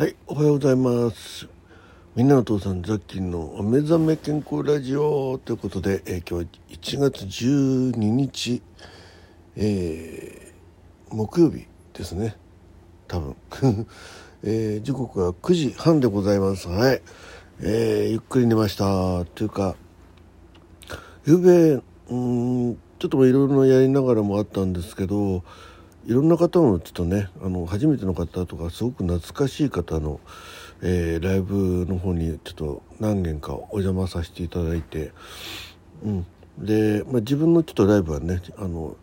はい、おはようございます。みんなのお父さん、ザッキンのお目覚め健康ラジオということで、えー今日は1月12日、えー木曜日ですね。多分。えー時刻は9時半でございます。はい。えーゆっくり寝ました。というか、ゆうべ、うん、ちょっといろいろやりながらもあったんですけど、いろんな方のちょっとね。あの初めての方とかすごく懐かしい方の、えーライブの方にちょっと何件かお邪魔させていただいて、うん、で、まあ、自分のちょっとライブはねあの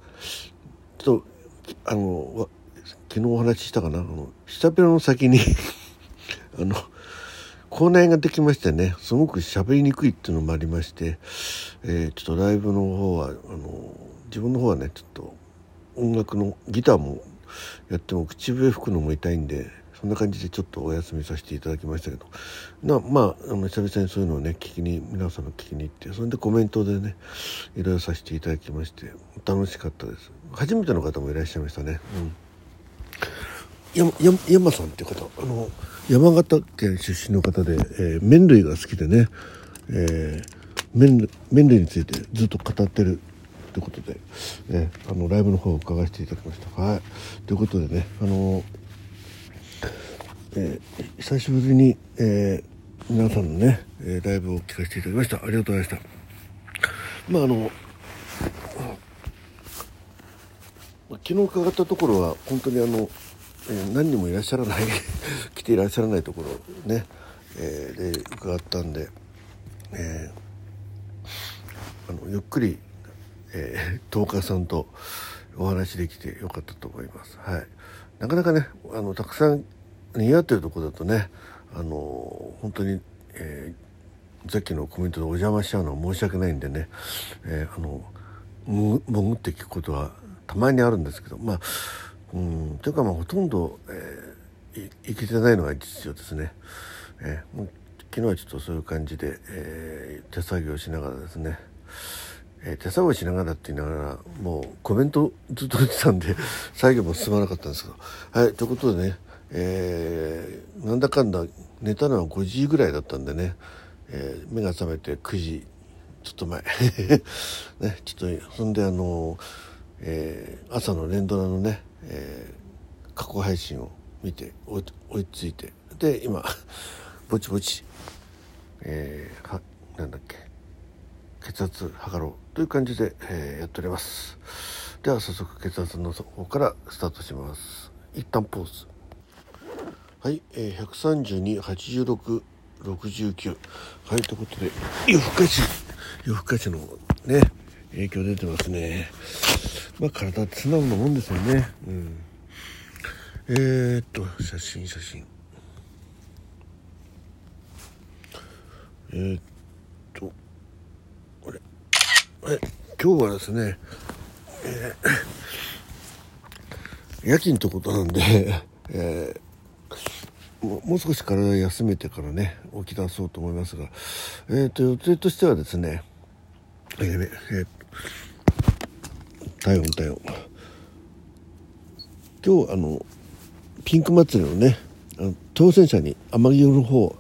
ちょっとあの昨日お話ししたかな？あの下ペロの先に あの口内ができましてねすごく喋りにくいっていうのもありまして、えーちょっとライブの方はあの自分の方はねちょっと音楽のギターもやっても口笛吹くのも痛いんでそんな感じでちょっとお休みさせていただきましたけど。なまああの久々にそういうのをね聞きに皆さんの聞きに行ってそれでコメントでねいろいろさせていただきまして楽しかったです。初めての方もいらっしゃいましたね。うん。山さんっていう方あの山形県出身の方で、えー麺類が好きでね、えー麺麺類についてずっと語ってるということで、えーあのライブの方を伺わせていただきました。はい、ということでねあのえー久しぶりに、えー皆さんのね、えーライブを聞かせていただきました。ありがとうございました。まああの昨日伺ったところは本当にあの、えー何人もいらっしゃらない 来ていらっしゃらないところね、えーで伺ったんで、えーあのゆっくり、えー、10日さんとお話できてよかったと思います。はい、なかなかねあのたくさん似合ってるとこだとねあの本当に、えーさっきのコメントでお邪魔しちゃうのは申し訳ないんでね、えーあの潜って聞くことはたまにあるんですけどまあうんというかまあほとんど、えーいいけてないのが実情ですね。えー昨日はちょっとそういう感じで、えー手作業しながらですね、えー手作業しながらって言いながらもうコメントずっと打ってたんで作業も進まなかったんですけど。はいということでね、えーなんだかんだ寝たのは5時ぐらいだったんでね、えー目が覚めて9時ちょっと前。ねちょっとそんであの、えー朝の連ドラのね、えー過去配信を見て追い追いついて。で今ぼちぼち、えーはなんだっけ。血圧測ろうという感じで、えーやっております。では早速血圧の方からスタートします。一旦ポーズ。はい、えー、1328669はいということで夜更かし。夜更かしのね影響出てますね。まあ体って素直なもんですよね。うん。えー、っと写真写真。えー、っとこれえ今日はですね、えー夜勤ってことなんで、えーもう少し体休めてからね起き出そうと思いますが、えー、と予定としてはですねあやべえー体温体温。今日あのピンク祭りのねあの当選者に天城の方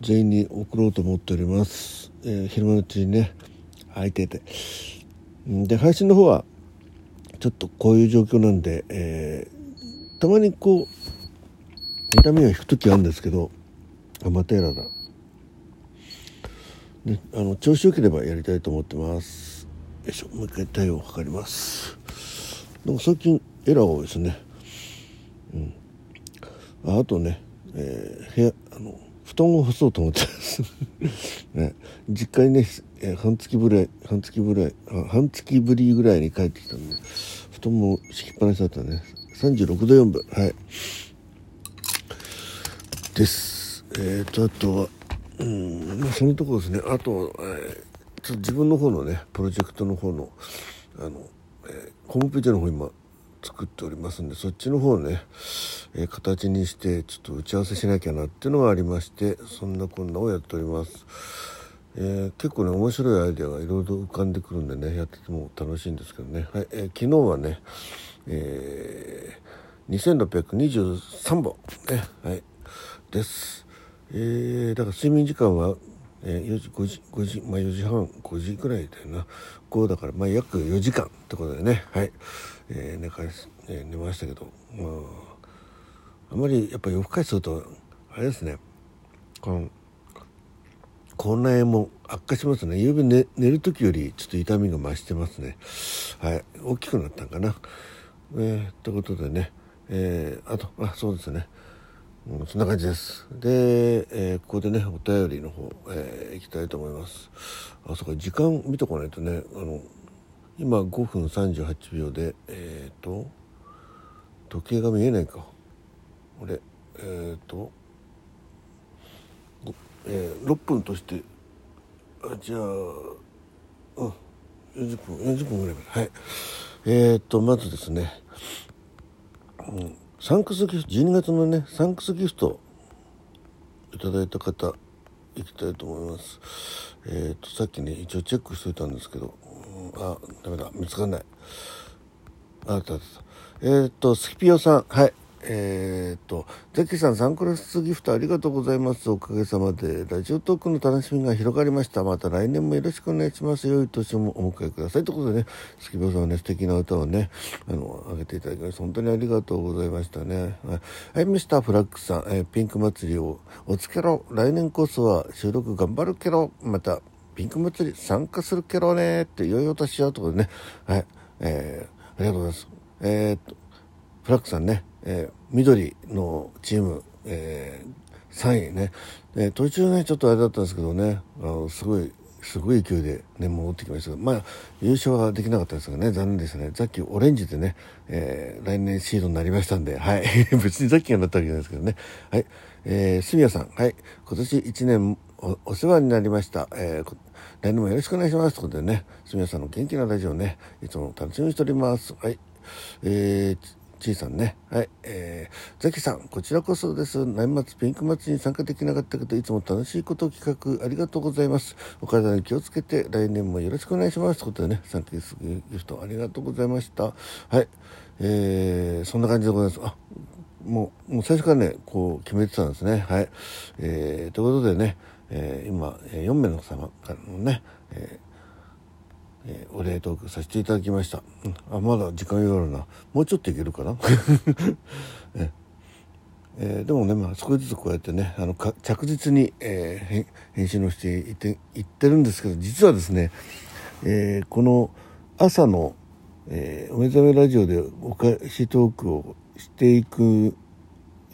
全員に送ろうと思っております、えー昼間のうちにね空いてて。で配信の方はちょっとこういう状況なんで、えーたまにこう痛みを引く時あるんですけどあまたエラーだ、ね、あの調子よければやりたいと思ってます。よいしょもう一回体温を測ります。なんか最近エラー多いですね。うん。ああとね、えー部屋あの布団を干そうと思ってます、ね、実家にね、えー半月ぶり半月ぶり半月ぶりぐらいに帰ってきたんで布団も敷きっぱなしだったね36度4分はい。です。えー、とあとはうんまあそのところですね。あと、えーちょっと自分の方のねプロジェクトの方のあの、えーホームページの方今作っておりますんでそっちの方ね、えー形にしてちょっと打ち合わせしなきゃなっていうのがありましてそんなこんなをやっております、えー結構ね面白いアイデアがいろいろ浮かんでくるんでねやってても楽しいんですけどね、はいえー昨日はね、えー2623本ね、はい、です。えー、だから睡眠時間は、え、4時5時5時まあ4時半5時ぐらいだよな。5だからまあ約4時間ってことでね。はい、えー、寝かし、えー、寝ましたけどまああまりやっぱり夜更かしするとあれですね。この口内炎も悪化しますね。夕べ寝寝る時よりちょっと痛みが増してますね。はい。大きくなったんかな。えー、ということでね。えー、あとあそうですね。うん、そんな感じです。で、えー、ここでねお便りの方、えー、いきたいと思います。あそうか時間見とかないとねあの今5分38秒でえっ、ー、と時計が見えないか。これえっ、ー、と、えー、6分としてあじゃあうん40分40分ぐらいまで。はい。えっ、ー、とまずですね、うんサンクスギフト12月のねサンクスギフトいただいた方いきたいと思います。えっ、とさっきね一応チェックしといたんですけど、あダメだ見つかんないあったあったえっ、とスキピオさんはいえっ、と、ザキさん、サンクラスギフトありがとうございます。おかげさまで、ラジオトークの楽しみが広がりました。また来年もよろしくお願いします。良い年もお迎えください。ということでね、スキピオさんはね、素敵な歌をね、あの、あげていただきました。本当にありがとうございましたね。はい、はい、ミスターフラッグさん、えー、ピンク祭りをおつけろ。来年こそは収録頑張るけろ。また、ピンク祭り参加するけどね。って、よいお年をということでね、はい、えー、ありがとうございます。えー、っと、フラッグさんね、えー、緑のチーム、えー、3位ね、えー、途中ねちょっとあれだったんですけどねあのすごいすごい勢いで、ね、戻ってきましたがまあ優勝はできなかったですがね残念でしたね。さっきオレンジでね、えー、来年シードになりましたんではい。別にさっきがなったわけじゃないですけどね。はい。えー、住谷さん。はい。今年1年お世話になりました、えー、来年もよろしくお願いします。ということでね住谷さんの元気なラジオねいつも楽しみにしております。はい。えーちいさんね。はい。えー、ザキさん、こちらこそです。年末ピンク祭りに参加できなかったけど、いつも楽しいことを企画ありがとうございます。お体に気をつけて、来年もよろしくお願いします。ということでね、サンキューギフトありがとうございました。はい。えー、そんな感じでございます。あ、もう、もう最初からね、こう決めてたんですね。はい。えー、ということでね、えー、今、4名の様からのね、えーえー、お礼トークさせていただきました、うん、あまだ時間余るな。もうちょっといけるかな、え。えー、でもね、まあ、少しずつこうやってねあのか着実に、えー、編集のしていっていってるんですけど実はですね、えー、この朝の、えー、お目覚めラジオでお返しトークをしていく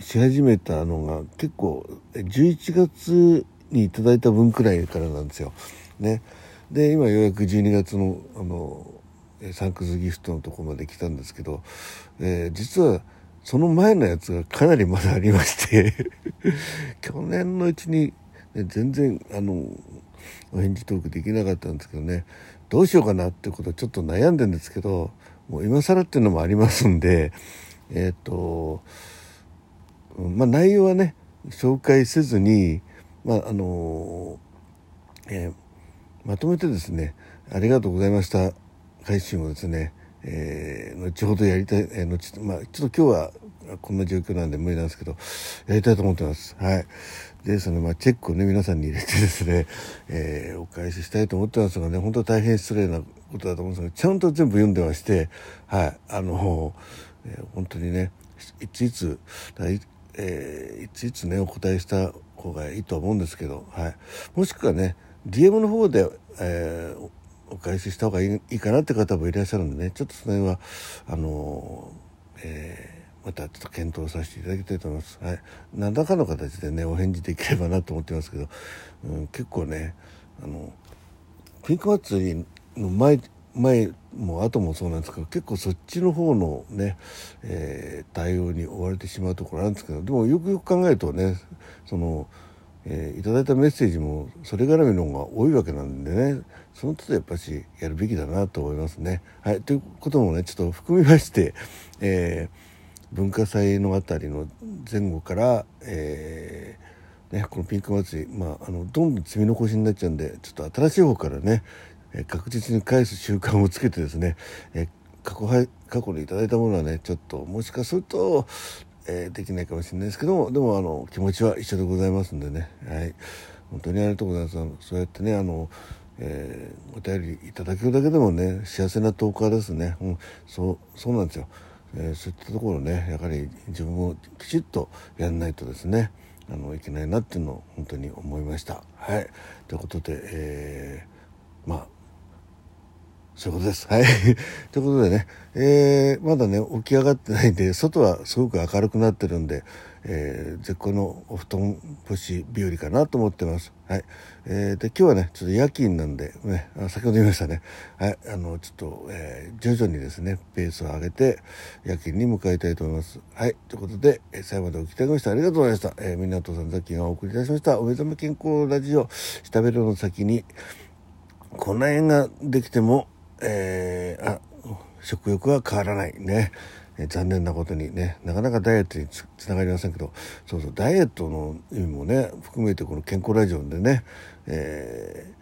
し始めたのが結構11月にいただいた分くらいからなんですよ。ね。で今ようやく12月のあのサンクスギフトのとこまで来たんですけど、えー、実はその前のやつがかなりまだありまして 去年のうちに、ね、全然あのお返事トークできなかったんですけどねどうしようかなってことちょっと悩んでるんですけどもう今更っていうのもありますんでえっ、ー、とまあ内容はね紹介せずにまああのえーまとめてですねありがとうございました。配信をですね、えー、後ほどやりたい、えー、後まあ、ちょっと今日はこんな状況なんで無理なんですけどやりたいと思ってます。はい。でそのまあチェックをね皆さんに入れてですね、えー、お返ししたいと思ってますがね本当は大変失礼なことだと思うんですがちゃんと全部読んでましてはい。あの、えー、本当にねいついついえー、いついつねお答えした方がいいと思うんですけど、はい、もしくはね DM の方で、えー、お返しした方がいいかなって方もいらっしゃるんでね。ちょっとその辺はあのー、えー、またちょっと検討させていただきたいと思います。はい、何らかの形でねお返事できればなと思ってますけど、うん、結構ねあのピンク祭りの前前も後もそうなんですけど結構そっちの方のね、えー、対応に追われてしまうところあるんですけどでもよくよく考えるとねそのえー、いただいたメッセージもそれ絡みの方が多いわけなんでねその都度やっぱしやるべきだなと思いますね。はい、ということもねちょっと含みまして、えー、文化祭のあたりの前後から、えー、ね、このピンク祭り、まあ、あのどんどん積み残しになっちゃうんでちょっと新しい方からね、え確実に返す習慣をつけてですね、え過去過去にいただいたものはねちょっともしかするとえー、できないかもしれないですけどもでもあの気持ちは一緒でございますんでね。はい。本当にありがとうございます。そうやってねあのえー、お便りいただけるだけでもね幸せなトーですね、うん、そうそうなんですよ、えー、そういったところねやはり自分もきちっとやんないとですねあのいけないなっていうのを本当に思いました。はい。ということで、えー、まあそういうことです。はい。ということでね、えー、まだね、起き上がってないんで、外はすごく明るくなってるんで、えー、絶好のお布団干し日和かなと思ってます。はい。えー、で、今日はね、ちょっと夜勤なんで、ね、あ先ほど言いましたね。はい。あの、ちょっと、えー、徐々にですね、ペースを上げて、夜勤に向かいたいと思います。はい。ということで、えー、最後までお聞きいただきましてありがとうございました。えー、みんなとさんザキがお送りいたしました。お目覚め健康ラジオ、下ベロの先に、こんな縁ができても、えー、あ食欲は変わらないね、えー、残念なことにね。なかなかダイエットにつながりませんけど。そうそうダイエットの意味もね含めてこの健康ラジオでね、え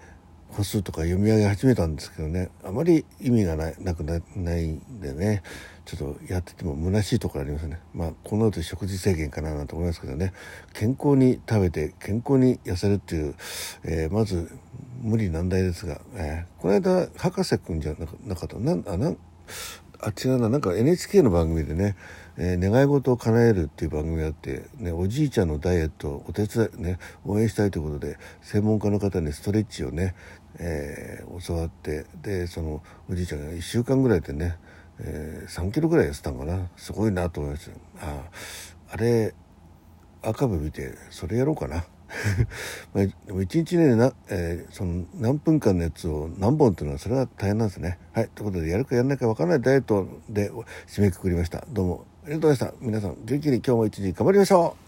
ー、歩数とか読み上げ始めたんですけどねあまり意味がないなくなないんでねちょっとやってても虚しいところありますね。まあこの後食事制限かななんて思いますけどね。健康に食べて健康に痩せるっていう、えー、まず無理難題ですが、えー、この間博士くんじゃなかったなんあなんあ違うな。なんか NHK の番組でね、えー、願い事を叶えるっていう番組があって、ね、おじいちゃんのダイエットをお手伝いね応援したいということで専門家の方にストレッチをね、えー、教わってでそのおじいちゃんが1週間ぐらいでね、えー、3キロぐらい痩せたんかな。すごいなと思いました。ああれ赤部見てそれやろうかな。ま、でも1日ねな、えー、その何分間のやつを何本っていうのはそれは大変なんですね。はい。ということでやるかやらないか分からないダイエットで締めくくりました。どうもありがとうございました。皆さん元気に今日も一日頑張りましょう